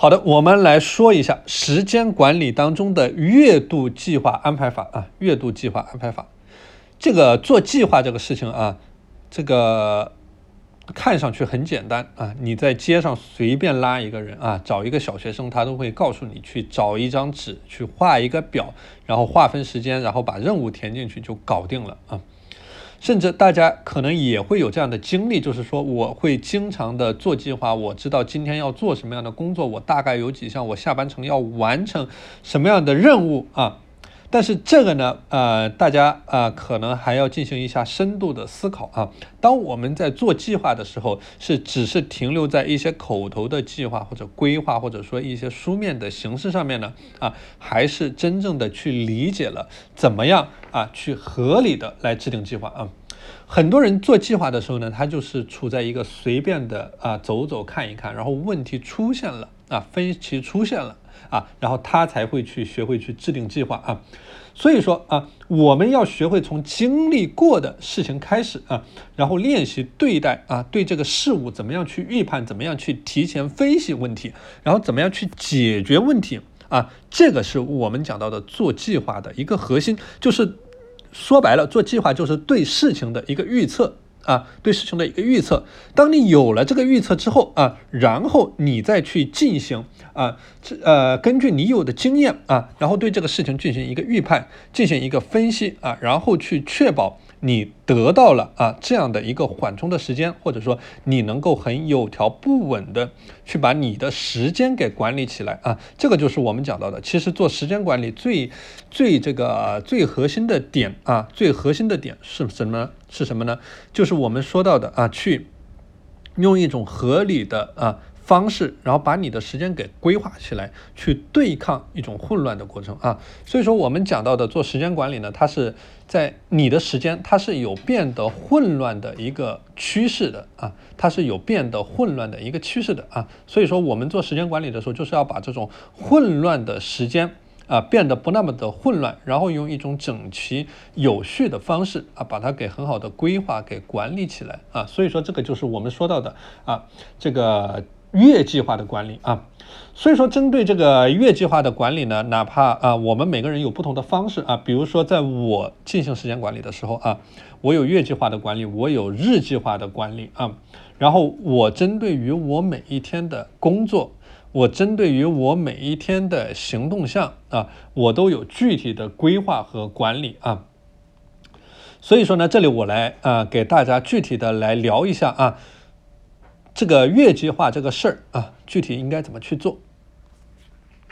好的，我们来说一下时间管理当中的月度计划安排法啊，月度计划安排法。这个做计划这个事情啊，这个看上去很简单啊，你在街上随便拉一个人啊，找一个小学生，他都会告诉你去找一张纸，去画一个表，然后划分时间，然后把任务填进去就搞定了啊。甚至大家可能也会有这样的经历，就是说我会经常的做计划，我知道今天要做什么样的工作，我大概有几项，我下班程要完成什么样的任务啊。但是这个呢，呃，大家啊，可能还要进行一下深度的思考啊。当我们在做计划的时候，是只是停留在一些口头的计划或者规划，或者说一些书面的形式上面呢？啊，还是真正的去理解了怎么样啊，去合理的来制定计划啊？很多人做计划的时候呢，他就是处在一个随便的啊走走看一看，然后问题出现了啊，分歧出现了。啊，然后他才会去学会去制定计划啊，所以说啊，我们要学会从经历过的事情开始啊，然后练习对待啊，对这个事物怎么样去预判，怎么样去提前分析问题，然后怎么样去解决问题啊，这个是我们讲到的做计划的一个核心，就是说白了，做计划就是对事情的一个预测。啊，对事情的一个预测。当你有了这个预测之后啊，然后你再去进行啊，这呃，根据你有的经验啊，然后对这个事情进行一个预判，进行一个分析啊，然后去确保。你得到了啊这样的一个缓冲的时间，或者说你能够很有条不紊的去把你的时间给管理起来啊，这个就是我们讲到的。其实做时间管理最最这个最核心的点啊，最核心的点是什么？是什么呢？就是我们说到的啊，去用一种合理的啊。方式，然后把你的时间给规划起来，去对抗一种混乱的过程啊。所以说，我们讲到的做时间管理呢，它是在你的时间，它是有变得混乱的一个趋势的啊，它是有变得混乱的一个趋势的啊。所以说，我们做时间管理的时候，就是要把这种混乱的时间。啊，变得不那么的混乱，然后用一种整齐有序的方式啊，把它给很好的规划给管理起来啊。所以说，这个就是我们说到的啊，这个月计划的管理啊。所以说，针对这个月计划的管理呢，哪怕啊，我们每个人有不同的方式啊。比如说，在我进行时间管理的时候啊，我有月计划的管理，我有日计划的管理啊。然后我针对于我每一天的工作。我针对于我每一天的行动项啊，我都有具体的规划和管理啊。所以说呢，这里我来啊，给大家具体的来聊一下啊，这个月计划这个事儿啊，具体应该怎么去做。